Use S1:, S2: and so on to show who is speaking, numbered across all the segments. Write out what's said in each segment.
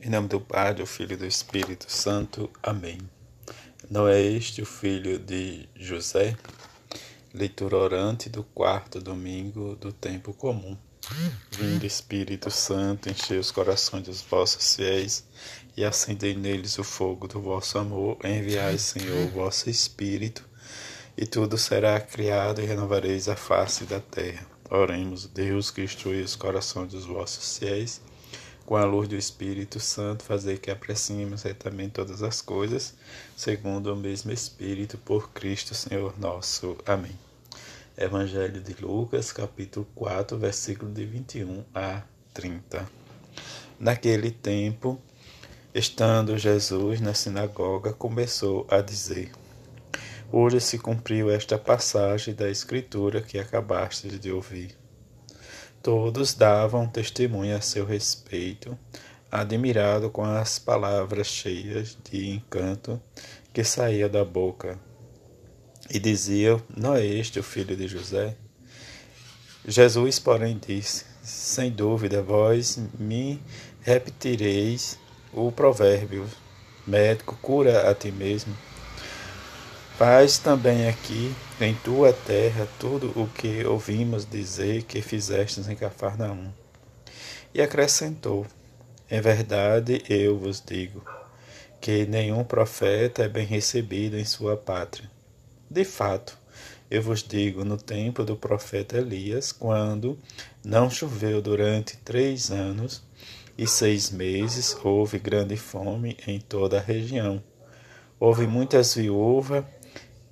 S1: Em nome do Pai, do Filho e do Espírito Santo. Amém. Não é este o filho de José? Leitura orante do quarto domingo do tempo comum. Vindo Espírito Santo, enchei os corações dos vossos fiéis e acendei neles o fogo do vosso amor. Enviai, Senhor, o vosso Espírito, e tudo será criado e renovareis a face da terra. Oremos, Deus que instrui os corações dos vossos fiéis com a luz do Espírito Santo, fazer que apreciemos retamente todas as coisas, segundo o mesmo Espírito, por Cristo Senhor nosso. Amém. Evangelho de Lucas, capítulo 4, versículo de 21 a 30. Naquele tempo, estando Jesus na sinagoga, começou a dizer: Hoje se cumpriu esta passagem da Escritura que acabastes de ouvir. Todos davam testemunho a seu respeito, admirado com as palavras cheias de encanto que saía da boca. E diziam: Não é este o filho de José? Jesus, porém, disse: Sem dúvida, vós me repetireis o provérbio: Médico, cura a ti mesmo. Faz também aqui em tua terra tudo o que ouvimos dizer que fizestes em Cafarnaum. E acrescentou: Em verdade eu vos digo que nenhum profeta é bem recebido em sua pátria. De fato, eu vos digo, no tempo do profeta Elias, quando não choveu durante três anos e seis meses, houve grande fome em toda a região. Houve muitas viúvas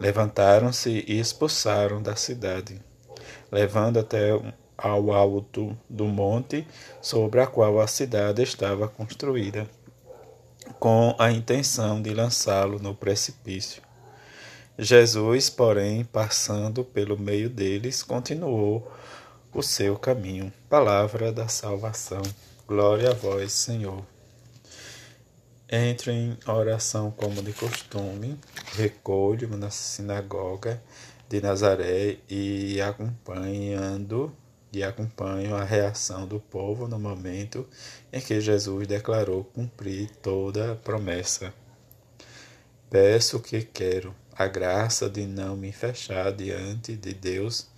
S1: Levantaram-se e expulsaram da cidade, levando até ao alto do monte sobre a qual a cidade estava construída, com a intenção de lançá-lo no precipício. Jesus, porém, passando pelo meio deles, continuou o seu caminho. Palavra da salvação. Glória a vós, Senhor. Entro em oração como de costume, recolho na sinagoga de Nazaré e acompanhando e acompanho a reação do povo no momento em que Jesus declarou cumprir toda a promessa. Peço o que quero, a graça de não me fechar diante de Deus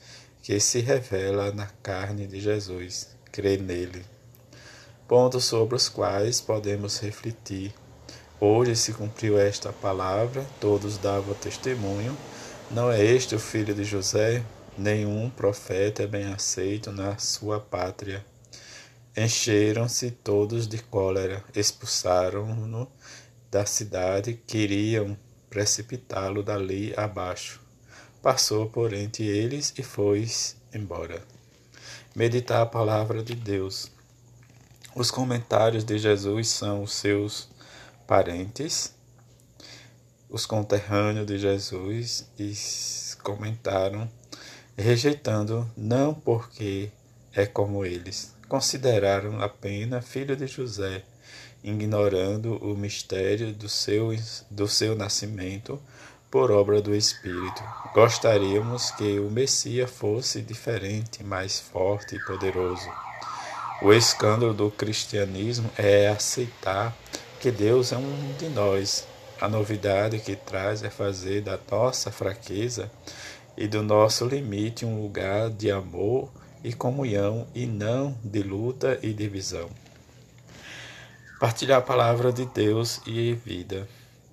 S1: que se revela na carne de Jesus. Crer nele. Pontos sobre os quais podemos refletir Hoje se cumpriu esta palavra, todos davam testemunho. Não é este o filho de José? Nenhum profeta é bem aceito na sua pátria. Encheram-se todos de cólera, expulsaram-no da cidade, queriam precipitá-lo dali abaixo. Passou por entre eles e foi embora. Meditar a palavra de Deus. Os comentários de Jesus são os seus parentes, os conterrâneos de Jesus, e comentaram, rejeitando não porque é como eles, consideraram apenas filho de José, ignorando o mistério do seu, do seu nascimento por obra do Espírito. Gostaríamos que o Messias fosse diferente, mais forte e poderoso. O escândalo do cristianismo é aceitar que Deus é um de nós. A novidade que traz é fazer da nossa fraqueza e do nosso limite um lugar de amor e comunhão e não de luta e divisão. Partilhar a palavra de Deus e vida.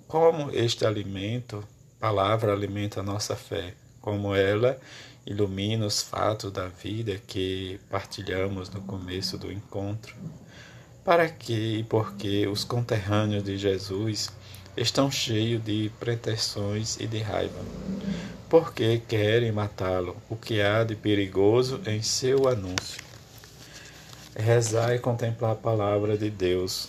S1: Como este alimento, palavra alimenta a nossa fé, como ela ilumina os fatos da vida que partilhamos no começo do encontro. Para que e por que os conterrâneos de Jesus estão cheios de pretensões e de raiva? Porque querem matá-lo, o que há de perigoso em seu anúncio? rezar e contemplar a palavra de Deus,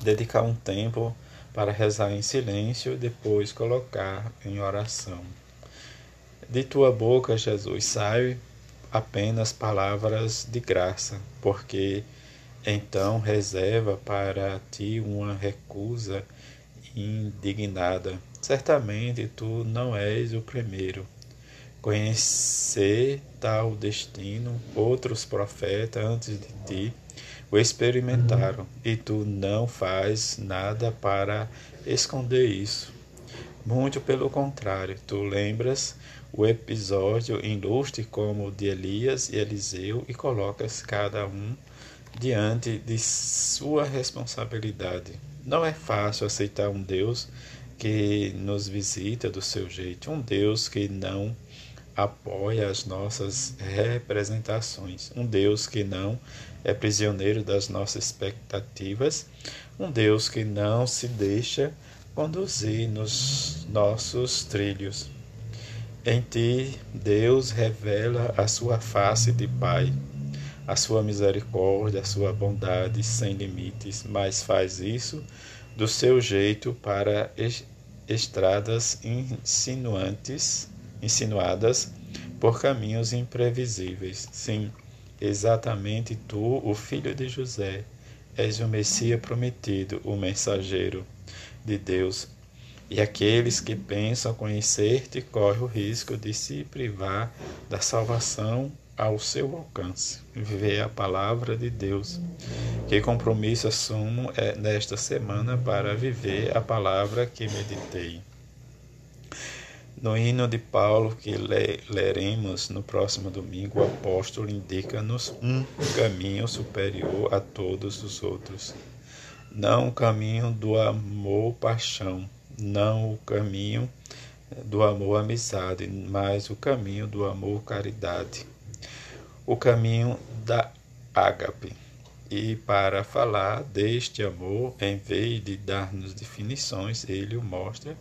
S1: dedicar um tempo para rezar em silêncio e depois colocar em oração. De tua boca, Jesus, sai apenas palavras de graça, porque então reserva para ti uma recusa indignada. Certamente tu não és o primeiro. Conhecer tal destino, outros profetas antes de ti o experimentaram, e tu não faz nada para esconder isso. Muito pelo contrário, tu lembras o episódio ilustre como o de Elias e Eliseu e colocas cada um diante de sua responsabilidade. Não é fácil aceitar um Deus que nos visita do seu jeito, um Deus que não apoia as nossas representações, um Deus que não é prisioneiro das nossas expectativas, um Deus que não se deixa conduzir nos nossos trilhos. Em ti, Deus revela a sua face de Pai, a sua misericórdia, a sua bondade sem limites, mas faz isso do seu jeito para estradas insinuantes, insinuadas por caminhos imprevisíveis. Sim, exatamente tu, o filho de José, és o Messias prometido, o mensageiro de Deus e aqueles que pensam conhecer-te correm o risco de se privar da salvação ao seu alcance. Viver a palavra de Deus. Que compromisso assumo é nesta semana para viver a palavra que meditei. No hino de Paulo que leremos no próximo domingo, o apóstolo indica-nos um caminho superior a todos os outros. Não o caminho do amor-paixão, não o caminho do amor amizade, mas o caminho do amor caridade, o caminho da ágape. E para falar deste amor, em vez de dar-nos definições, ele o mostra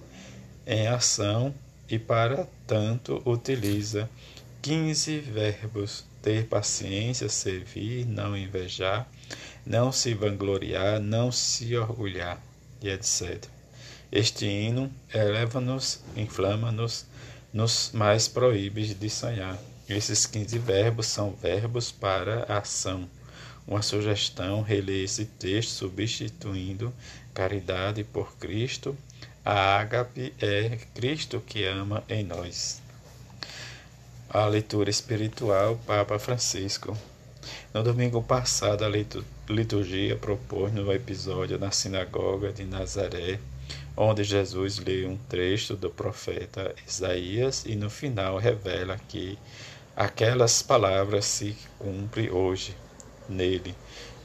S1: em ação e para tanto utiliza 15 verbos: ter paciência, servir, não invejar, não se vangloriar, não se orgulhar, e etc. Este hino eleva-nos, inflama-nos, nos mais proíbe de sonhar. Esses 15 verbos são verbos para ação. Uma sugestão, reler esse texto substituindo caridade por Cristo. A ágape é Cristo que ama em nós. A leitura espiritual, Papa Francisco. No domingo passado, a liturgia propôs no episódio na sinagoga de Nazaré onde Jesus lê um trecho do profeta Isaías e no final revela que aquelas palavras se cumprem hoje nele.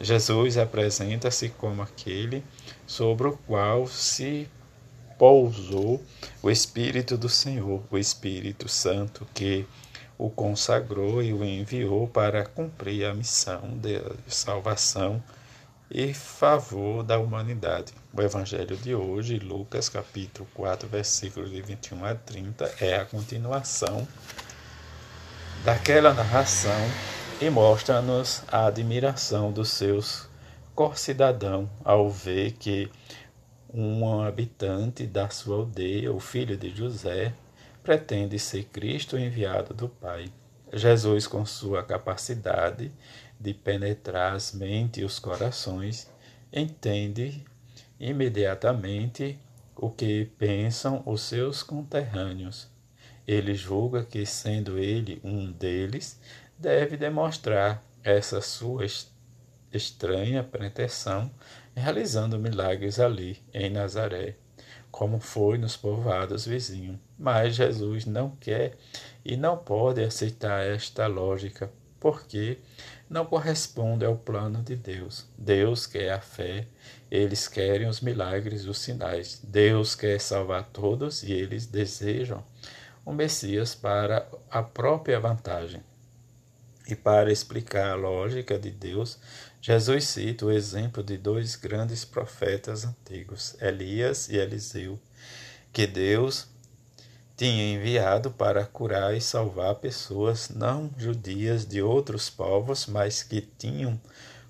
S1: Jesus apresenta-se como aquele sobre o qual se pousou o Espírito do Senhor, o Espírito Santo que o consagrou e o enviou para cumprir a missão de salvação e favor da humanidade. O evangelho de hoje, Lucas capítulo 4, versículos de 21 a 30, é a continuação daquela narração e mostra-nos a admiração dos seus corcidadãos ao ver que um habitante da sua aldeia, o filho de José, pretende ser Cristo enviado do Pai. Jesus, com sua capacidade de penetrar as mentes e os corações, entende imediatamente o que pensam os seus conterrâneos. Ele julga que, sendo ele um deles, deve demonstrar essa sua estranha pretensão realizando milagres ali em Nazaré, como foi nos povoados vizinhos. Mas Jesus não quer e não pode aceitar esta lógica, porque não corresponde ao plano de Deus. Deus quer a fé, eles querem os milagres, os sinais. Deus quer salvar todos e eles desejam o Messias para a própria vantagem. E para explicar a lógica de Deus, Jesus cita o exemplo de dois grandes profetas antigos, Elias e Eliseu, que Deus tinha enviado para curar e salvar pessoas não judias de outros povos, mas que tinham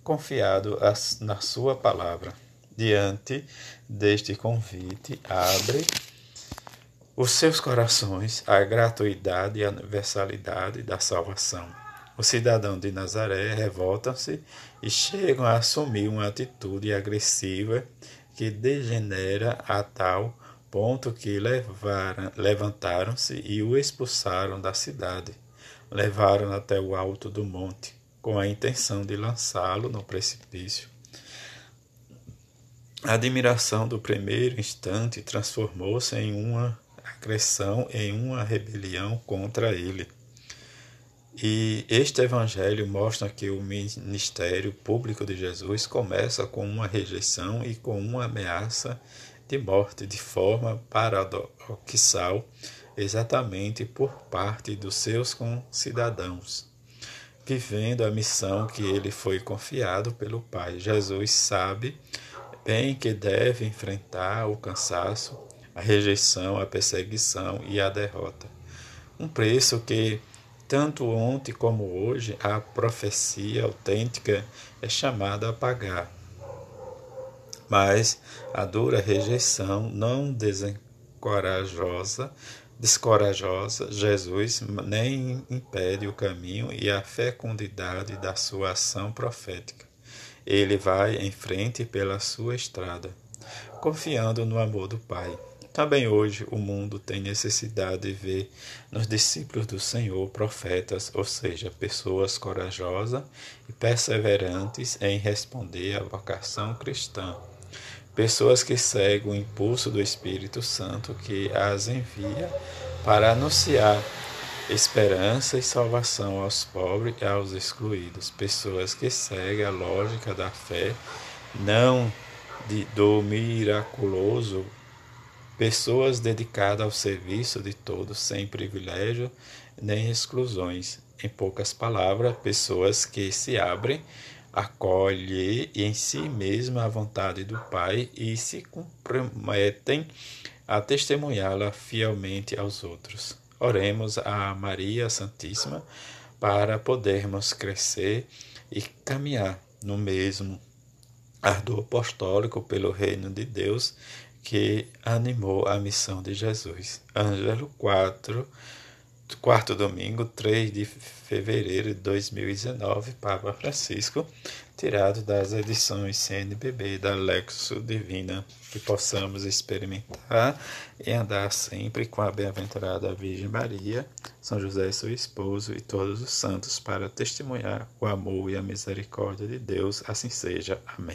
S1: confiado na sua palavra. Diante deste convite, abre os seus corações à gratuidade e universalidade da salvação. Os cidadãos de Nazaré revoltam-se e chegam a assumir uma atitude agressiva que degenera a tal ponto que levantaram-se e o expulsaram da cidade. Levaram até o alto do monte, com a intenção de lançá-lo no precipício. A admiração do primeiro instante transformou-se em uma agressão, em uma rebelião contra ele. E este evangelho mostra que o ministério público de Jesus começa com uma rejeição e com uma ameaça de morte de forma paradoxal, exatamente por parte dos seus concidadãos, vivendo a missão que ele foi confiado pelo Pai. Jesus sabe bem que deve enfrentar o cansaço, a rejeição, a perseguição e a derrota. Um preço que, tanto ontem como hoje, a profecia autêntica é chamada a pagar mas a dura rejeição não desencorajosa, descorajosa, Jesus nem impede o caminho e a fecundidade da sua ação profética. Ele vai em frente pela sua estrada, confiando no amor do Pai. Também hoje o mundo tem necessidade de ver nos discípulos do Senhor profetas, ou seja, pessoas corajosas e perseverantes em responder à vocação cristã. Pessoas que seguem o impulso do Espírito Santo que as envia para anunciar esperança e salvação aos pobres e aos excluídos, pessoas que seguem a lógica da fé, não de, do miraculoso, pessoas dedicadas ao serviço de todos, sem privilégio nem exclusões. Em poucas palavras, pessoas que se abrem acolhe em si mesma a vontade do Pai e se comprometem a testemunhá-la fielmente aos outros. Oremos a Maria Santíssima para podermos crescer e caminhar no mesmo ardor apostólico pelo reino de Deus que animou a missão de Jesus. Ângelo 4 quarto domingo, 3 de fevereiro de 2019, Papa Francisco, tirado das edições CNBB da Lexo Divina, que possamos experimentar e andar sempre com a bem-aventurada Virgem Maria, São José, seu esposo, e todos os santos para testemunhar o amor e a misericórdia de Deus. Assim seja. Amém.